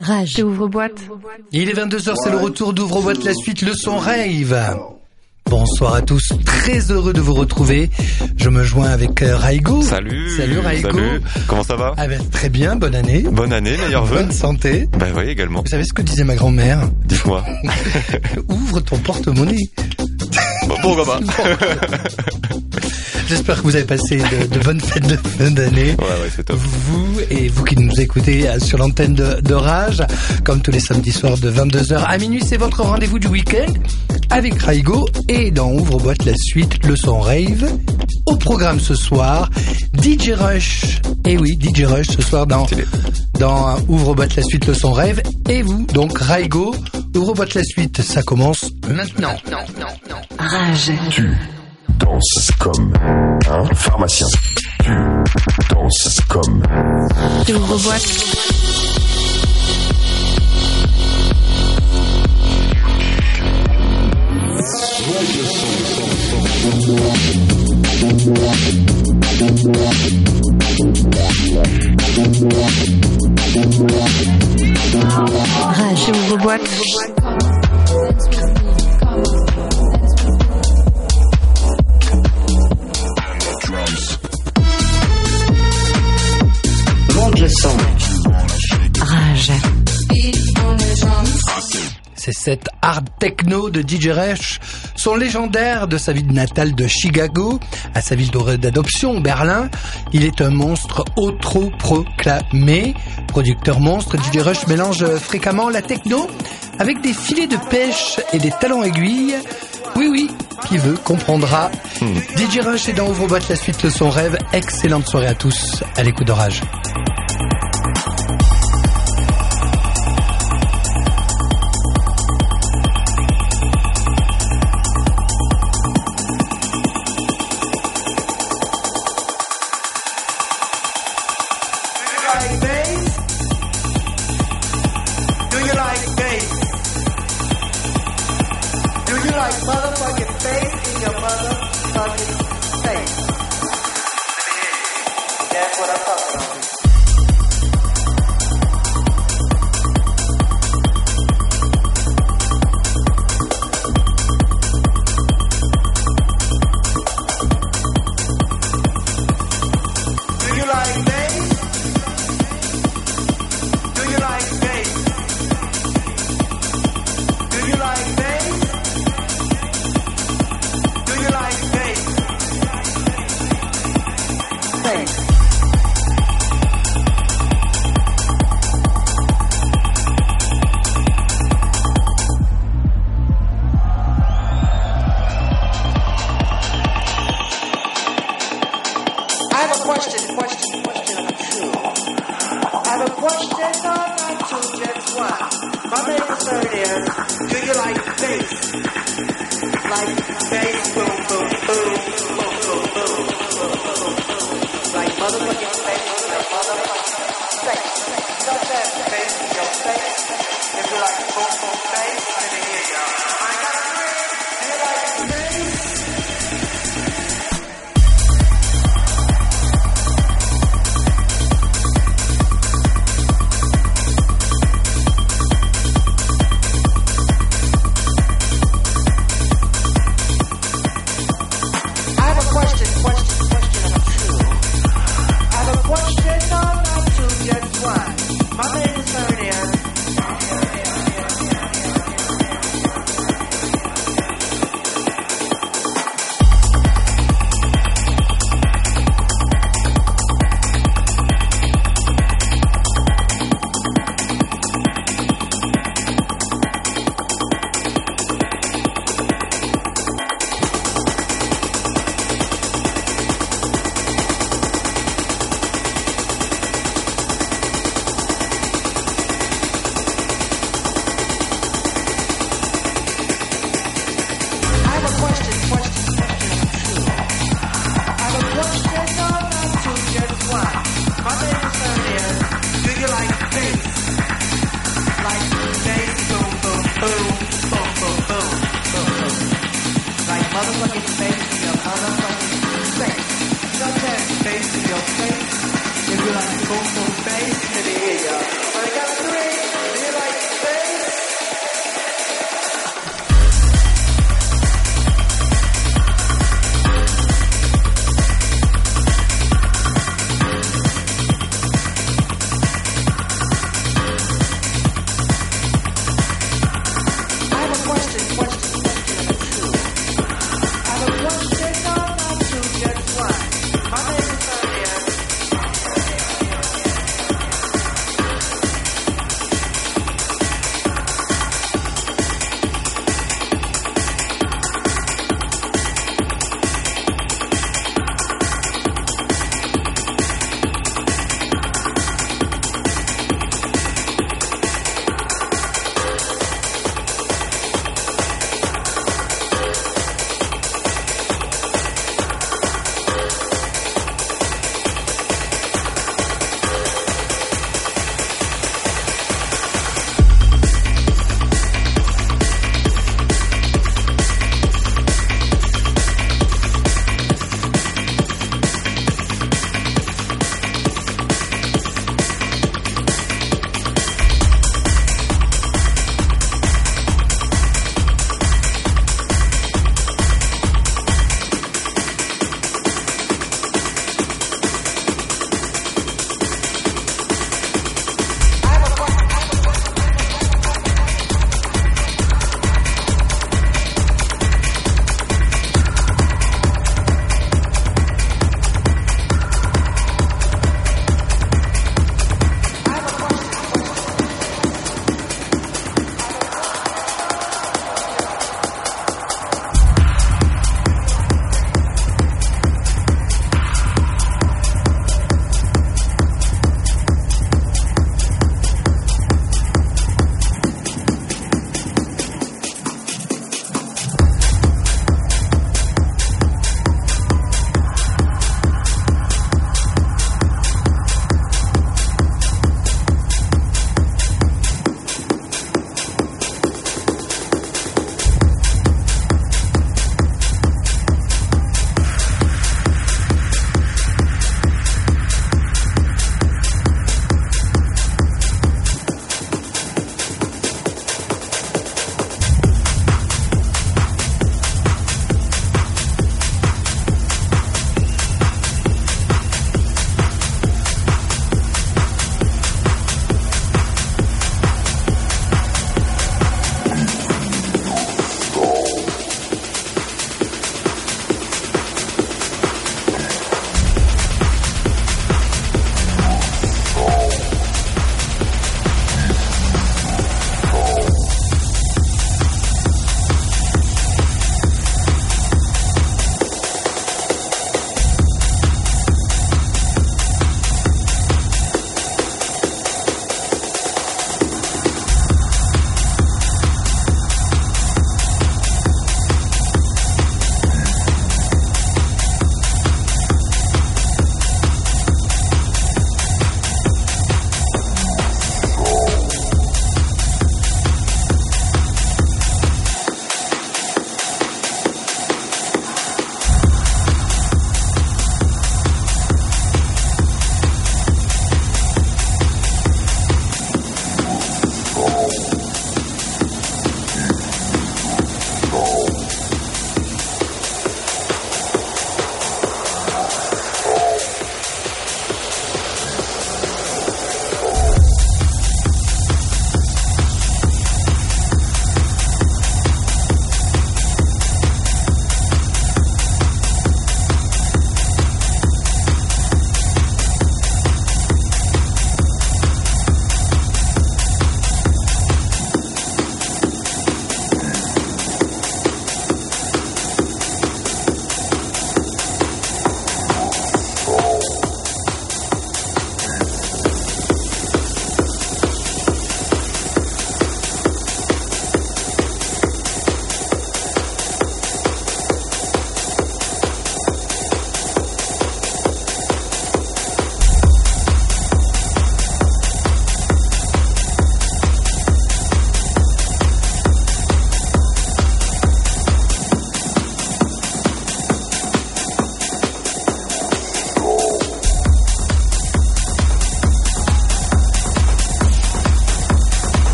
Rage. Ouvre-boîte. Il est 22h, c'est le retour d'Ouvre-boîte la suite, le son rave. Bonsoir à tous, très heureux de vous retrouver. Je me joins avec euh, Raigo. Salut. Salut Raigo. Salut. Comment ça va? Ah ben, très bien, bonne année. Bonne année, meilleurs vœux. Bonne santé. Bah oui, également. Vous savez ce que disait ma grand-mère? Dites-moi. Ouvre ton porte-monnaie. Bon, pourquoi pas J'espère que vous avez passé de, de bonnes fêtes de fin d'année. Ouais, ouais, c'est top. Vous et vous qui nous écoutez euh, sur l'antenne de, de Rage, comme tous les samedis soirs de 22h à minuit, c'est votre rendez-vous du week-end avec Raigo et dans Ouvre-boîte la suite, le son rave. Au programme ce soir, DJ Rush. Et oui, DJ Rush ce soir dans, dans euh, Ouvre-boîte la suite, le son rave. Et vous, donc Raigo, Ouvre-boîte la suite, ça commence maintenant. Rage. Tu danses comme un hein, pharmacien. Tu danses comme. Ah, je vous revois. Rage, je vous revois. Rage. C'est cette hard techno de DJ Rush, son légendaire de sa ville natale de Chicago à sa ville d'adoption, Berlin. Il est un monstre auto-proclamé. Producteur monstre, DJ Rush mélange fréquemment la techno avec des filets de pêche et des talons aiguilles. Oui, oui, qui veut comprendra. DJ Rush est dans Ouvre-boîte la suite de son rêve. Excellente soirée à tous à l'écoute d'orage.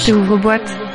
Rage. J'ouvre boîte.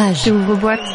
Rage. J'ouvre boîte.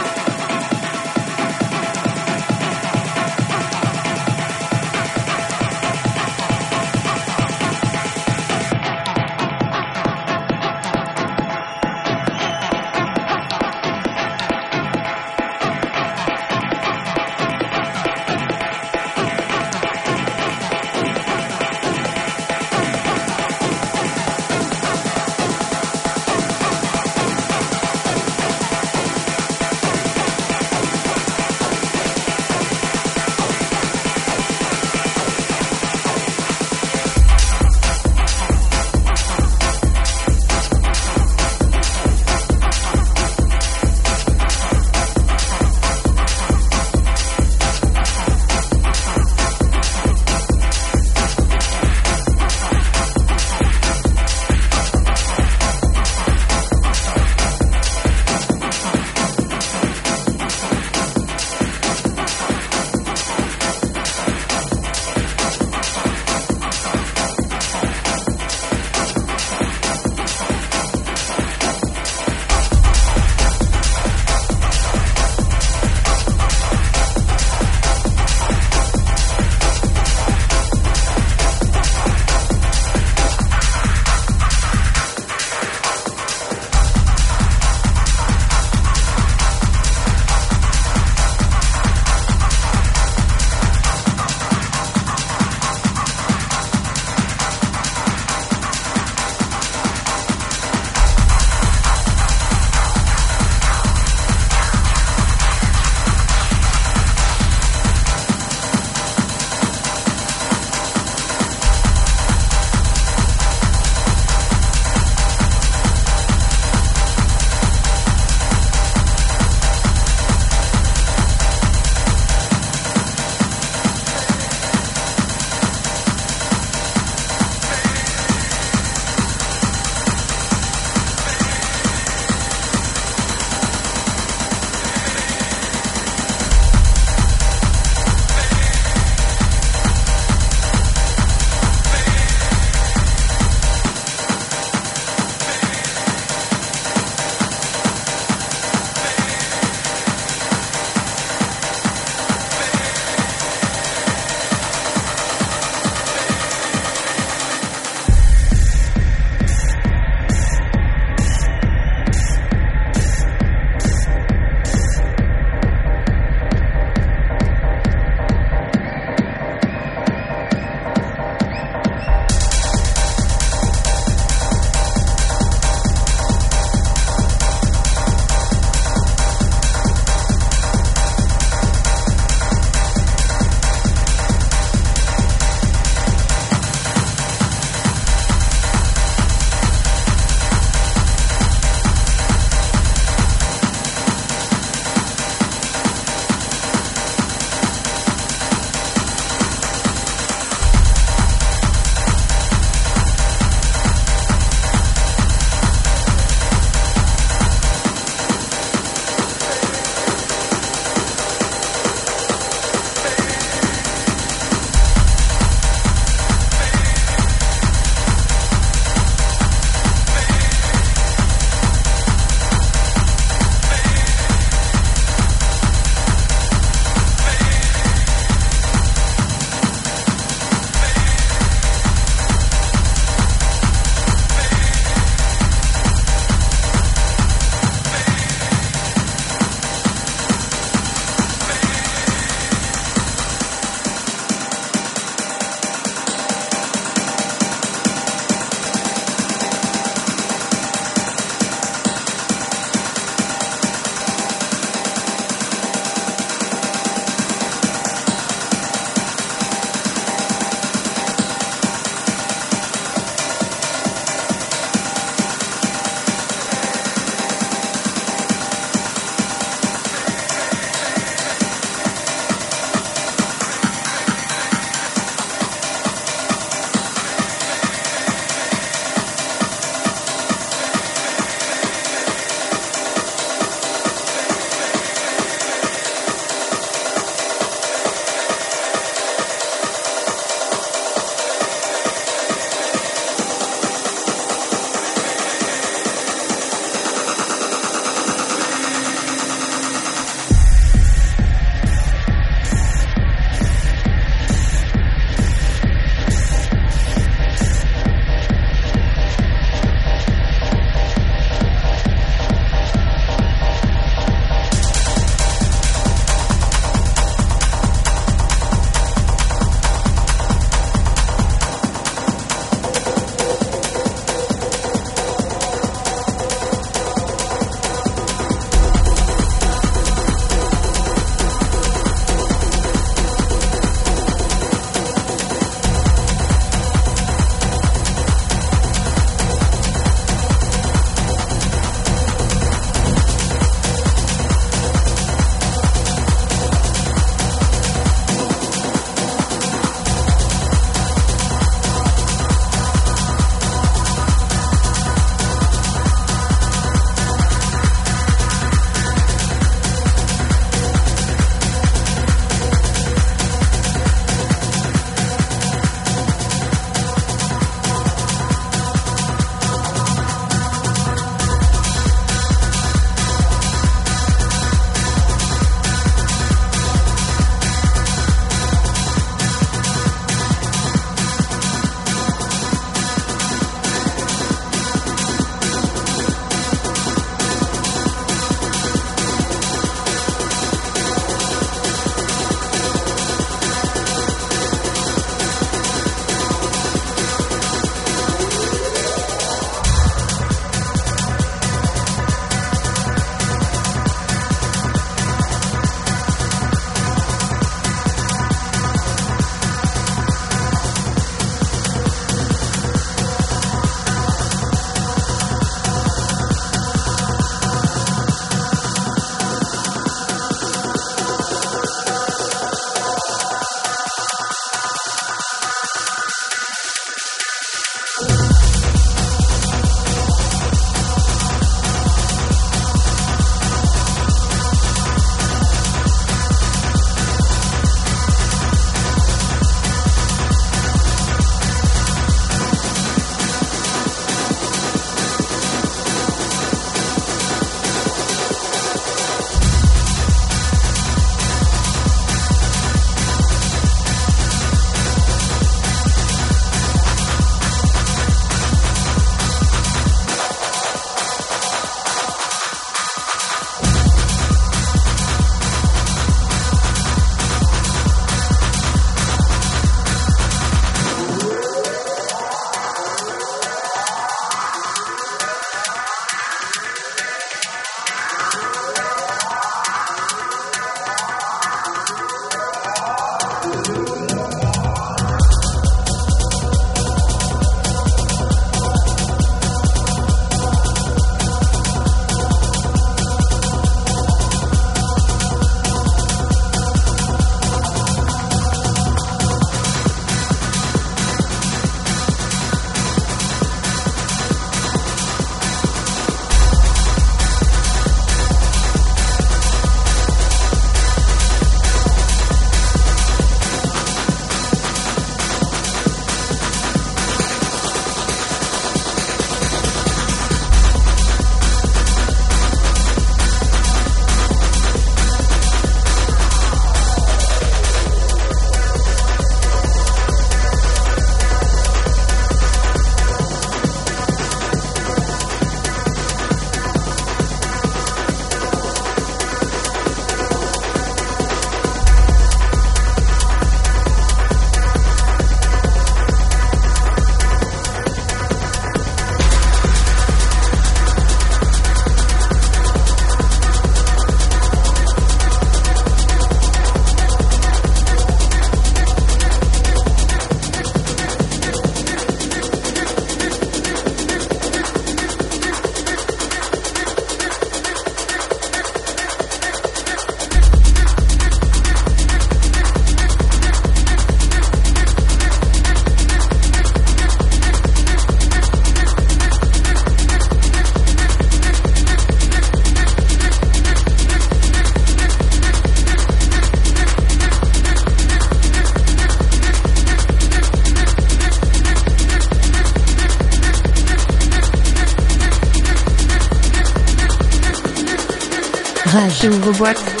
Rage. J'ouvre boîte.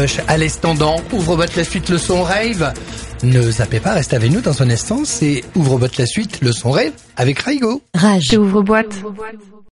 Rush à l'estendant. Ouvre-boîte la suite, le son rave. Ne zappez pas, restez avec nous dans un instant. C'est Ouvre-boîte la suite, le son rave avec Raigo. Rage. Ouvre boîte.